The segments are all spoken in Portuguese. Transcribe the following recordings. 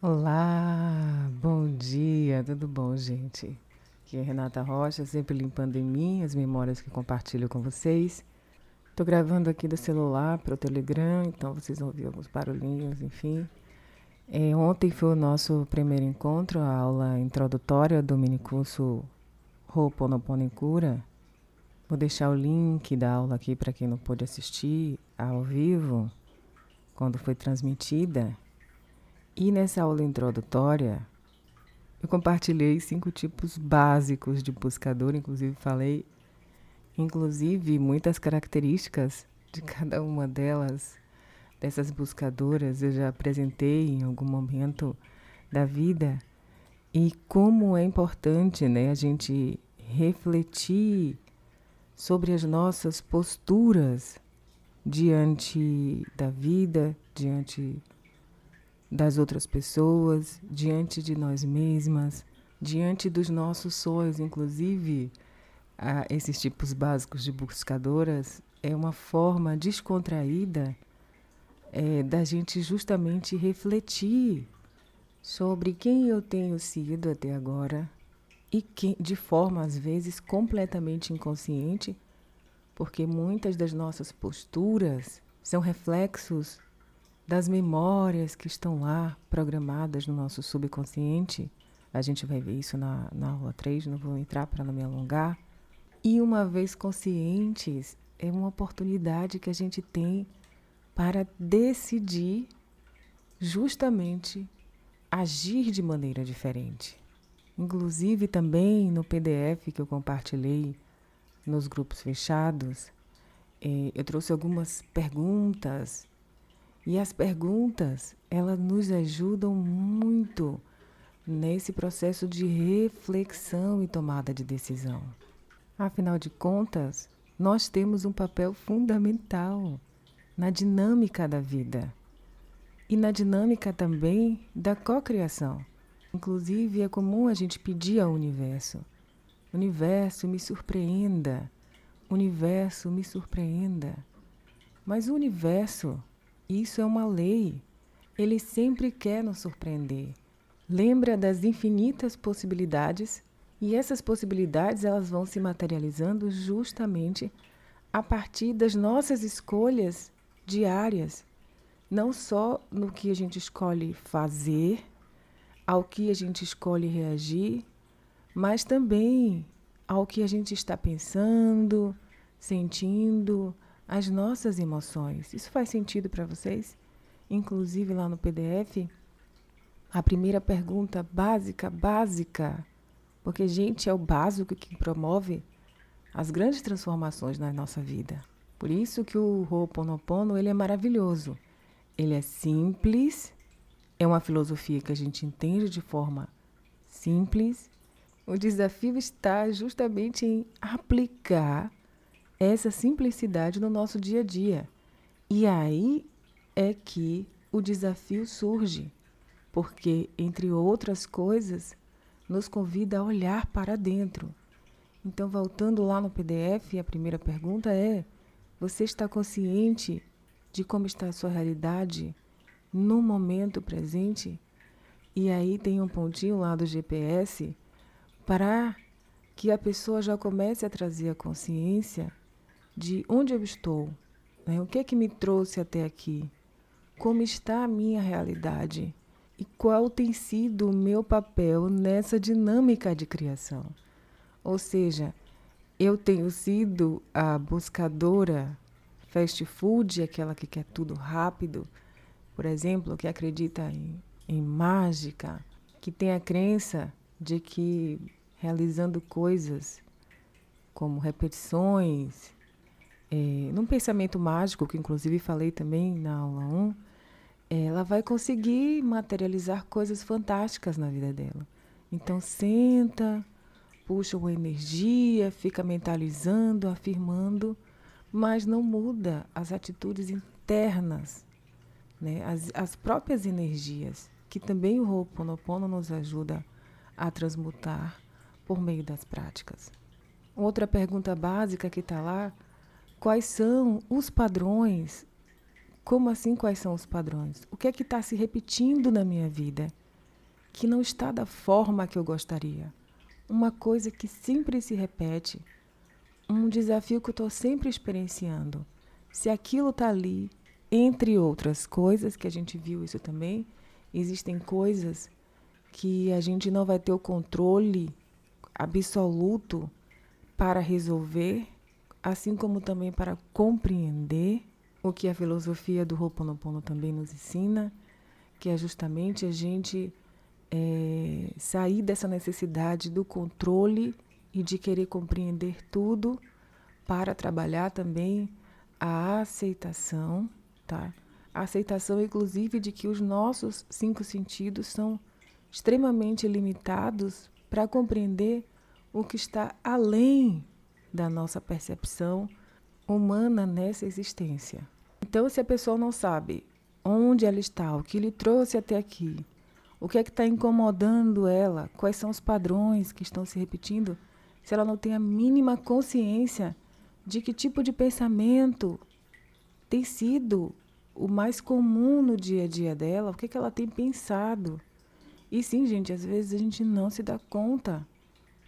Olá, bom dia, tudo bom, gente? Aqui é Renata Rocha, sempre limpando em mim as memórias que compartilho com vocês. Estou gravando aqui do celular para o Telegram, então vocês vão ouvir alguns barulhinhos, enfim. É, ontem foi o nosso primeiro encontro, a aula introdutória do minicurso Ho'oponopono em Cura. Vou deixar o link da aula aqui para quem não pôde assistir ao vivo, quando foi transmitida. E nessa aula introdutória, eu compartilhei cinco tipos básicos de buscador, inclusive falei, inclusive muitas características de cada uma delas, dessas buscadoras, eu já apresentei em algum momento da vida. E como é importante, né, a gente refletir sobre as nossas posturas diante da vida, diante das outras pessoas, diante de nós mesmas, diante dos nossos sonhos, inclusive a, esses tipos básicos de buscadoras, é uma forma descontraída é, da gente justamente refletir sobre quem eu tenho sido até agora e que, de forma às vezes completamente inconsciente, porque muitas das nossas posturas são reflexos das memórias que estão lá programadas no nosso subconsciente. A gente vai ver isso na, na aula 3, não vou entrar para não me alongar. E uma vez conscientes, é uma oportunidade que a gente tem para decidir justamente agir de maneira diferente. Inclusive também no PDF que eu compartilhei nos grupos fechados, eh, eu trouxe algumas perguntas e as perguntas, elas nos ajudam muito nesse processo de reflexão e tomada de decisão. Afinal de contas, nós temos um papel fundamental na dinâmica da vida e na dinâmica também da cocriação. Inclusive, é comum a gente pedir ao universo: Universo, me surpreenda. Universo, me surpreenda. Mas o universo isso é uma lei. Ele sempre quer nos surpreender. Lembra das infinitas possibilidades e essas possibilidades elas vão se materializando justamente a partir das nossas escolhas diárias, não só no que a gente escolhe fazer, ao que a gente escolhe reagir, mas também ao que a gente está pensando, sentindo, as nossas emoções. Isso faz sentido para vocês? Inclusive lá no PDF, a primeira pergunta básica, básica, porque gente é o básico que promove as grandes transformações na nossa vida. Por isso que o Ho'oponopono, ele é maravilhoso. Ele é simples, é uma filosofia que a gente entende de forma simples. O desafio está justamente em aplicar essa simplicidade no nosso dia a dia. E aí é que o desafio surge, porque, entre outras coisas, nos convida a olhar para dentro. Então, voltando lá no PDF, a primeira pergunta é: você está consciente de como está a sua realidade no momento presente? E aí tem um pontinho lá do GPS para que a pessoa já comece a trazer a consciência de onde eu estou, né? o que é que me trouxe até aqui, como está a minha realidade e qual tem sido o meu papel nessa dinâmica de criação. Ou seja, eu tenho sido a buscadora fast food, aquela que quer tudo rápido, por exemplo, que acredita em, em mágica, que tem a crença de que realizando coisas como repetições, é, num pensamento mágico, que inclusive falei também na aula 1, ela vai conseguir materializar coisas fantásticas na vida dela. Então, senta, puxa uma energia, fica mentalizando, afirmando, mas não muda as atitudes internas, né? as, as próprias energias, que também o Ho'oponopono nos ajuda a transmutar por meio das práticas. Outra pergunta básica que está lá Quais são os padrões? Como assim quais são os padrões? O que é que está se repetindo na minha vida? que não está da forma que eu gostaria. Uma coisa que sempre se repete, um desafio que eu estou sempre experienciando. Se aquilo está ali, entre outras coisas, que a gente viu isso também, existem coisas que a gente não vai ter o controle absoluto para resolver, assim como também para compreender o que a filosofia do Ho'oponopono também nos ensina, que é justamente a gente é, sair dessa necessidade do controle e de querer compreender tudo para trabalhar também a aceitação, tá? A aceitação, inclusive, de que os nossos cinco sentidos são extremamente limitados para compreender o que está além da nossa percepção humana nessa existência. Então, se a pessoa não sabe onde ela está, o que lhe trouxe até aqui, o que é que está incomodando ela, quais são os padrões que estão se repetindo, se ela não tem a mínima consciência de que tipo de pensamento tem sido o mais comum no dia a dia dela, o que, é que ela tem pensado. E sim, gente, às vezes a gente não se dá conta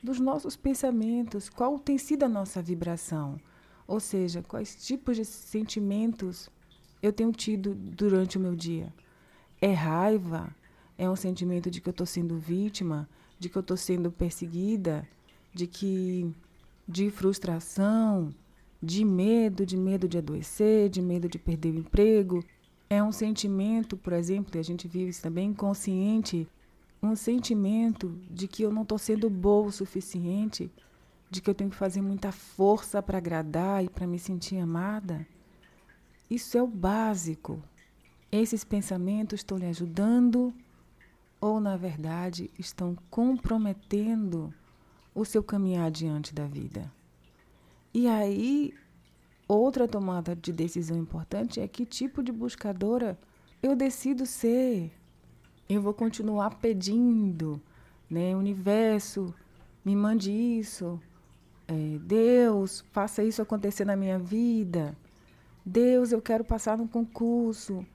dos nossos pensamentos, qual tem sido a nossa vibração, ou seja, quais tipos de sentimentos eu tenho tido durante o meu dia. É raiva? É um sentimento de que eu estou sendo vítima, de que eu estou sendo perseguida, de que de frustração, de medo, de medo de adoecer, de medo de perder o emprego. É um sentimento, por exemplo, e a gente vive isso também consciente um sentimento de que eu não estou sendo boa o suficiente, de que eu tenho que fazer muita força para agradar e para me sentir amada. Isso é o básico. Esses pensamentos estão lhe ajudando ou, na verdade, estão comprometendo o seu caminhar diante da vida. E aí, outra tomada de decisão importante é que tipo de buscadora eu decido ser eu vou continuar pedindo, né? Universo, me mande isso. É, Deus, faça isso acontecer na minha vida. Deus, eu quero passar no concurso.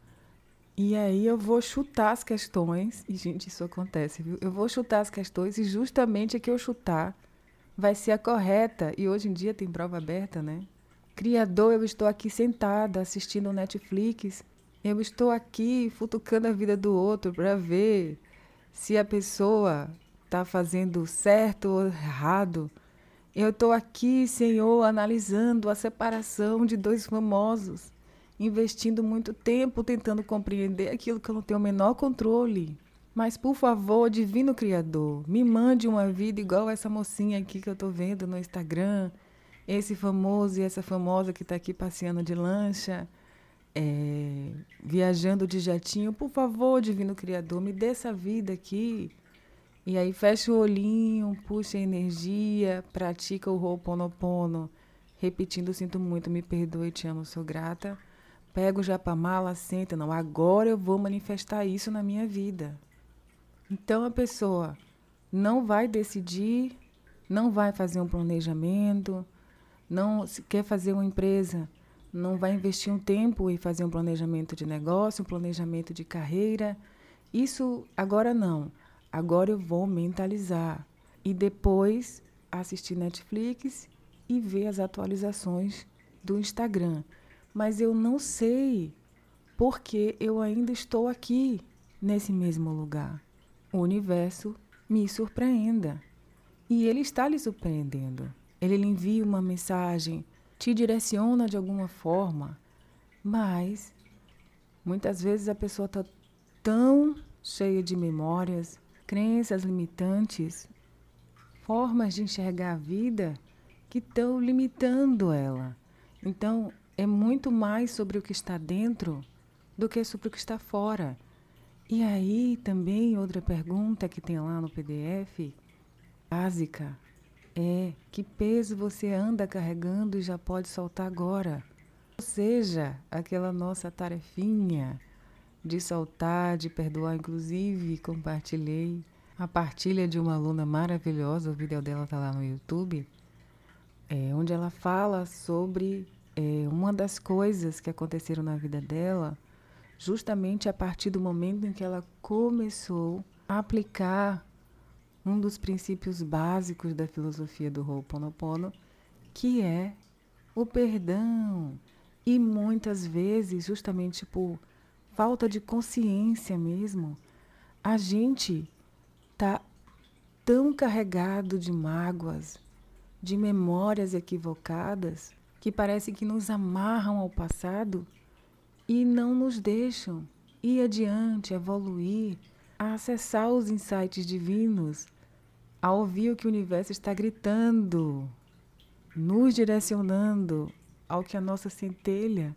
E aí eu vou chutar as questões. E, gente, isso acontece, viu? Eu vou chutar as questões e justamente a que eu chutar vai ser a correta. E hoje em dia tem prova aberta, né? Criador, eu estou aqui sentada assistindo Netflix eu estou aqui futucando a vida do outro para ver se a pessoa está fazendo certo ou errado. Eu estou aqui, Senhor, analisando a separação de dois famosos, investindo muito tempo tentando compreender aquilo que eu não tenho o menor controle. Mas, por favor, Divino Criador, me mande uma vida igual essa mocinha aqui que eu estou vendo no Instagram, esse famoso e essa famosa que está aqui passeando de lancha é, viajando de jatinho, por favor, Divino Criador, me dê essa vida aqui. E aí fecha o olhinho, puxa a energia, pratica o Ho'oponopono, repetindo, sinto muito, me perdoe, te amo, sou grata. Pega o japamala, senta, não, agora eu vou manifestar isso na minha vida. Então a pessoa não vai decidir, não vai fazer um planejamento, não quer fazer uma empresa, não vai investir um tempo em fazer um planejamento de negócio, um planejamento de carreira. Isso agora não. Agora eu vou mentalizar e depois assistir Netflix e ver as atualizações do Instagram. Mas eu não sei porque eu ainda estou aqui nesse mesmo lugar. O universo me surpreenda. E ele está lhe surpreendendo. Ele lhe envia uma mensagem te direciona de alguma forma, mas muitas vezes a pessoa está tão cheia de memórias, crenças limitantes, formas de enxergar a vida que estão limitando ela. Então, é muito mais sobre o que está dentro do que sobre o que está fora. E aí também outra pergunta que tem lá no PDF, básica, é que peso você anda carregando e já pode soltar agora. Ou seja, aquela nossa tarefinha de soltar, de perdoar, inclusive compartilhei a partilha de uma aluna maravilhosa, o vídeo dela está lá no YouTube, é, onde ela fala sobre é, uma das coisas que aconteceram na vida dela, justamente a partir do momento em que ela começou aplicar um dos princípios básicos da filosofia do Ho'oponopono, que é o perdão. E muitas vezes, justamente por falta de consciência mesmo, a gente tá tão carregado de mágoas, de memórias equivocadas, que parece que nos amarram ao passado e não nos deixam ir adiante, evoluir, acessar os insights divinos, a ouvir o que o universo está gritando, nos direcionando ao que a nossa centelha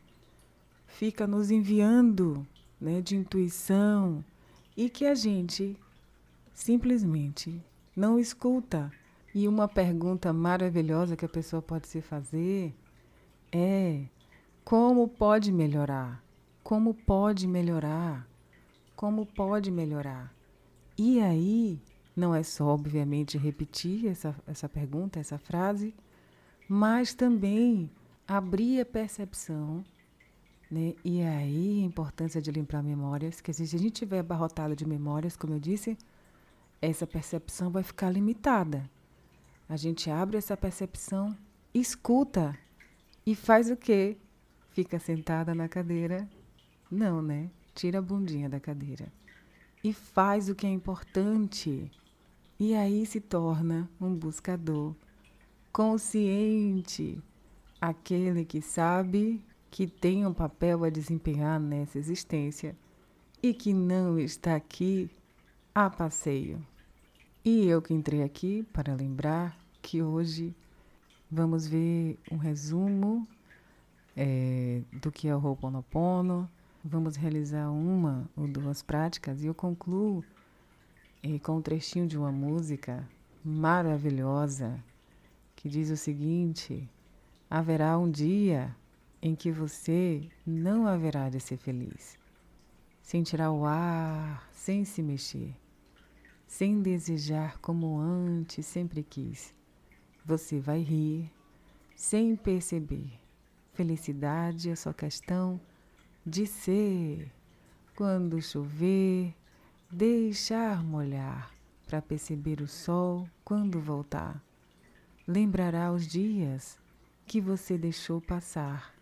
fica nos enviando né, de intuição e que a gente simplesmente não escuta. E uma pergunta maravilhosa que a pessoa pode se fazer é: como pode melhorar? Como pode melhorar? Como pode melhorar? E aí, não é só, obviamente, repetir essa, essa pergunta, essa frase, mas também abrir a percepção, né? E aí a importância de limpar memórias, que se a gente tiver abarrotado de memórias, como eu disse, essa percepção vai ficar limitada. A gente abre essa percepção, escuta e faz o quê? Fica sentada na cadeira? Não, né? Tira a bundinha da cadeira e faz o que é importante. E aí se torna um buscador consciente, aquele que sabe que tem um papel a desempenhar nessa existência e que não está aqui a passeio. E eu que entrei aqui para lembrar que hoje vamos ver um resumo é, do que é o Ho'oponopono. Vamos realizar uma ou duas práticas e eu concluo é, com um trechinho de uma música maravilhosa que diz o seguinte: haverá um dia em que você não haverá de ser feliz. Sentirá o ar sem se mexer, sem desejar como antes sempre quis. Você vai rir sem perceber. Felicidade é só questão de ser. Quando chover, deixar molhar para perceber o sol quando voltar lembrará os dias que você deixou passar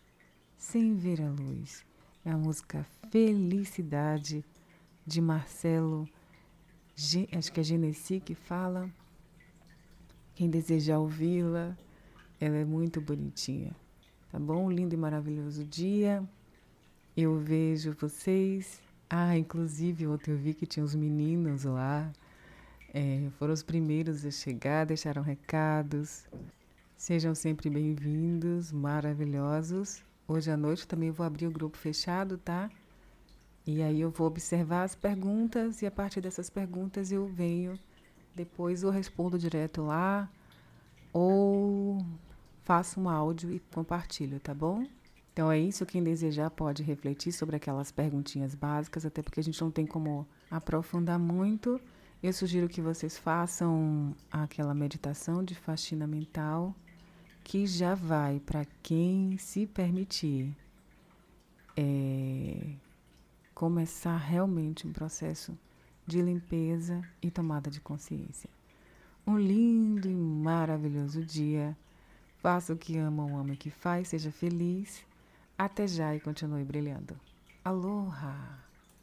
sem ver a luz. É a música Felicidade de Marcelo, acho que é Genesi que fala. Quem desejar ouvi-la, ela é muito bonitinha. Tá bom? Lindo e maravilhoso dia. Eu vejo vocês. Ah, inclusive ontem eu vi que tinha os meninos lá. É, foram os primeiros a chegar, deixaram recados. Sejam sempre bem-vindos, maravilhosos. Hoje à noite também vou abrir o grupo fechado, tá? E aí eu vou observar as perguntas e a partir dessas perguntas eu venho, depois eu respondo direto lá ou faço um áudio e compartilho, tá bom? Então é isso, quem desejar pode refletir sobre aquelas perguntinhas básicas, até porque a gente não tem como aprofundar muito. Eu sugiro que vocês façam aquela meditação de faxina mental que já vai para quem se permitir é, começar realmente um processo de limpeza e tomada de consciência. Um lindo e maravilhoso dia. Faça o que ama, o homem que faz, seja feliz. Até já e continue brilhando. Aloha!